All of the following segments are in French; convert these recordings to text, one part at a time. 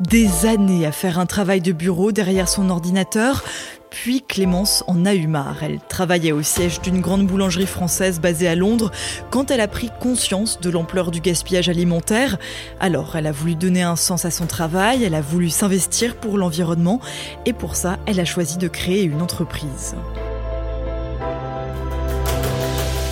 Des années à faire un travail de bureau derrière son ordinateur, puis Clémence en a eu marre. Elle travaillait au siège d'une grande boulangerie française basée à Londres quand elle a pris conscience de l'ampleur du gaspillage alimentaire. Alors elle a voulu donner un sens à son travail, elle a voulu s'investir pour l'environnement et pour ça elle a choisi de créer une entreprise.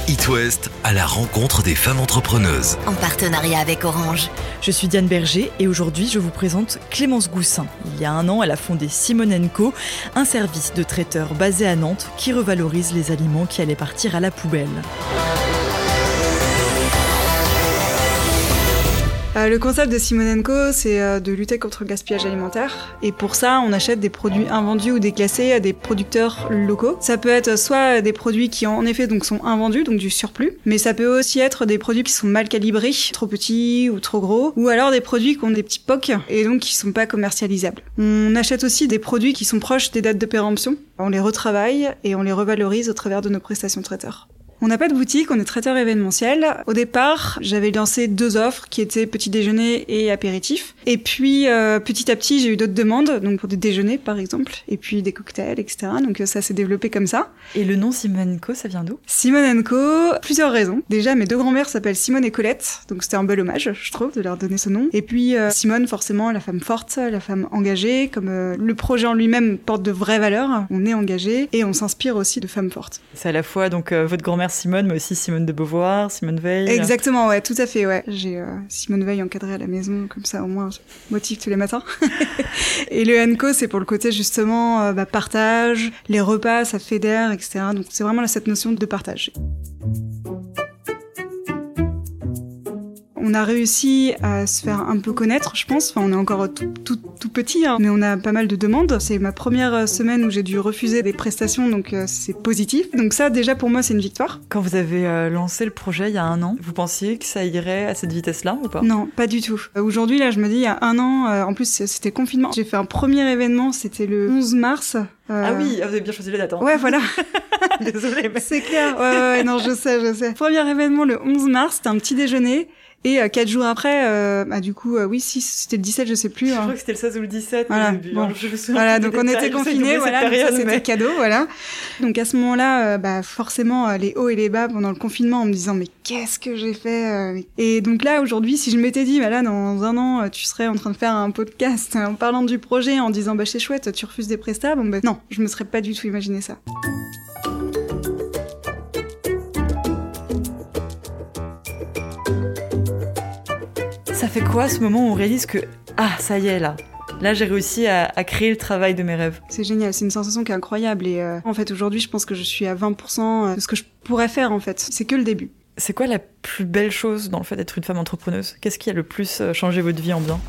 It West à la rencontre des femmes entrepreneuses. En partenariat avec Orange. Je suis Diane Berger et aujourd'hui je vous présente Clémence Goussin. Il y a un an, elle a fondé Simone Co, un service de traiteur basé à Nantes qui revalorise les aliments qui allaient partir à la poubelle. Euh, le concept de Simonenko, c'est euh, de lutter contre le gaspillage alimentaire. Et pour ça, on achète des produits invendus ou déclassés à des producteurs locaux. Ça peut être soit des produits qui en effet donc sont invendus, donc du surplus, mais ça peut aussi être des produits qui sont mal calibrés, trop petits ou trop gros, ou alors des produits qui ont des petits pocs et donc qui sont pas commercialisables. On achète aussi des produits qui sont proches des dates de péremption. On les retravaille et on les revalorise au travers de nos prestations traiteurs. On n'a pas de boutique, on est traiteur événementiel. Au départ, j'avais lancé deux offres qui étaient petit déjeuner et apéritif. Et puis euh, petit à petit, j'ai eu d'autres demandes, donc pour des déjeuners par exemple, et puis des cocktails, etc. Donc euh, ça s'est développé comme ça. Et le nom Simone Co, ça vient d'où? Simone Co, plusieurs raisons. Déjà, mes deux grands-mères s'appellent Simone et Colette, donc c'était un bel hommage, je trouve, de leur donner ce nom. Et puis euh, Simone, forcément, la femme forte, la femme engagée, comme le projet en lui-même porte de vraies valeurs, on est engagé et on s'inspire aussi de femmes fortes. C'est à la fois donc votre grand-mère Simone, mais aussi Simone de Beauvoir, Simone Veil. Exactement, ouais, tout à fait, ouais. J'ai euh, Simone Veil encadrée à la maison, comme ça au moins je motive tous les matins. et le Enco, c'est pour le côté justement euh, bah, partage, les repas, ça fédère, etc. Donc c'est vraiment cette notion de partage. On a réussi à se faire un peu connaître, je pense. Enfin, on est encore tout, tout, petit, hein, mais on a pas mal de demandes. C'est ma première semaine où j'ai dû refuser des prestations, donc euh, c'est positif. Donc ça, déjà pour moi, c'est une victoire. Quand vous avez euh, lancé le projet il y a un an, vous pensiez que ça irait à cette vitesse-là ou pas? Non, pas du tout. Euh, aujourd'hui, là, je me dis, il y a un an, en plus, c'était confinement. J'ai fait un premier événement, c'était le 11 mars. Ah oui, vous avez bien choisi les dates. Hein. Ouais, voilà. Désolée. Mais... C'est clair. Ouais, ouais, non, je sais, je sais. Premier événement le 11 mars, c'était un petit déjeuner. Et euh, quatre jours après, euh, bah, du coup, euh, oui, si c'était le 17, je sais plus. Je hein. crois que c'était le 16 ou le 17. Voilà, bon. voilà donc on était confinés, voilà, période, c'était mais... cadeau, voilà. Donc à ce moment-là, bah, forcément, les hauts et les bas pendant le confinement, en me disant mais qu'est-ce que j'ai fait Et donc là, aujourd'hui, si je m'étais dit, bah là, dans un an, tu serais en train de faire un podcast en parlant du projet, en disant bah c'est chouette, tu refuses des prestats, bon ben non, je me serais pas du tout imaginé ça. Ça fait quoi ce moment où on réalise que ah ça y est là Là, j'ai réussi à, créer le travail de mes rêves. C'est génial, c'est une sensation qui est incroyable. Et euh, en fait, aujourd'hui, je pense que je suis à 20% de ce que je pourrais faire, en fait. C'est que le début. C'est quoi la plus belle chose dans le fait d'être une femme entrepreneuse? Qu'est-ce qui a le plus euh, changé votre vie en bien?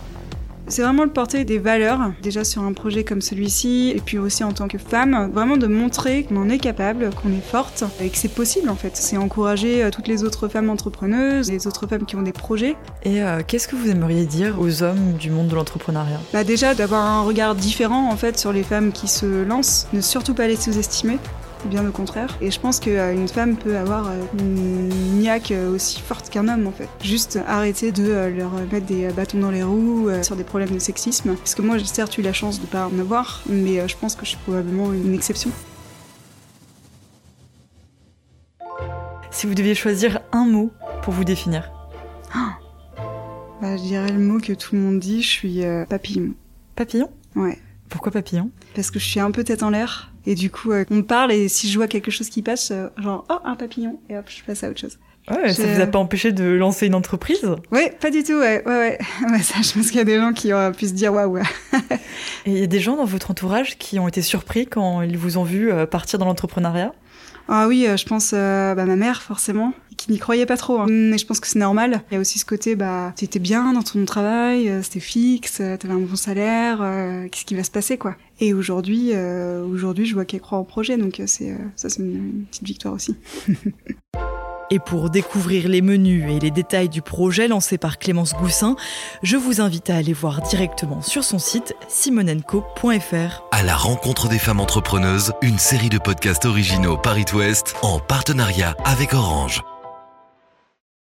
C'est vraiment le porter des valeurs, déjà sur un projet comme celui-ci, et puis aussi en tant que femme, vraiment de montrer qu'on en est capable, qu'on est forte, et que c'est possible en fait. C'est encourager euh, toutes les autres femmes entrepreneuses, les autres femmes qui ont des projets. Et euh, qu'est-ce que vous aimeriez dire aux hommes du monde de l'entrepreneuriat? Bah déjà d'avoir un regard différent en fait sur les femmes qui se lancent, ne surtout pas les sous-estimer, bien au contraire. Et je pense qu'une euh, femme peut avoir euh, une niaque euh, aussi forte qu'un homme en fait. Juste arrêter de leur mettre des bâtons dans les roues sur des problèmes de sexisme. Parce que moi j'ai certes eu la chance de pas en avoir, mais je pense que je suis probablement une exception. Si vous deviez choisir un mot pour vous définir bah, Je dirais le mot que tout le monde dit, je suis papillon. Papillon? Ouais. Pourquoi papillon? Parce que je suis un peu tête en l'air. Et du coup, euh, on me parle et si je vois quelque chose qui passe, euh, genre, oh, un papillon, et hop, je passe à autre chose. Ouais, ça vous a pas empêché de lancer une entreprise? Ouais, pas du tout, ouais, ouais, ouais. ça, je pense qu'il y a des gens qui ont pu se dire waouh. et il y a des gens dans votre entourage qui ont été surpris quand ils vous ont vu euh, partir dans l'entrepreneuriat? Ah oui, je pense bah, ma mère forcément, qui n'y croyait pas trop. Hein. Mais je pense que c'est normal. Il y a aussi ce côté, bah, tu étais bien dans ton travail, c'était fixe, t'avais un bon salaire, qu'est-ce qui va se passer quoi? Et aujourd'hui, euh, aujourd'hui, je vois qu'elle croit au projet, donc euh, c'est euh, ça, c'est une, petite victoire aussi. Et pour découvrir les menus et les détails du projet lancé par Clémence Goussin, je vous invite à aller voir directement sur son site simonenco.fr. À la rencontre des femmes entrepreneuses, une série de podcasts originaux Paris Ouest en partenariat avec Orange.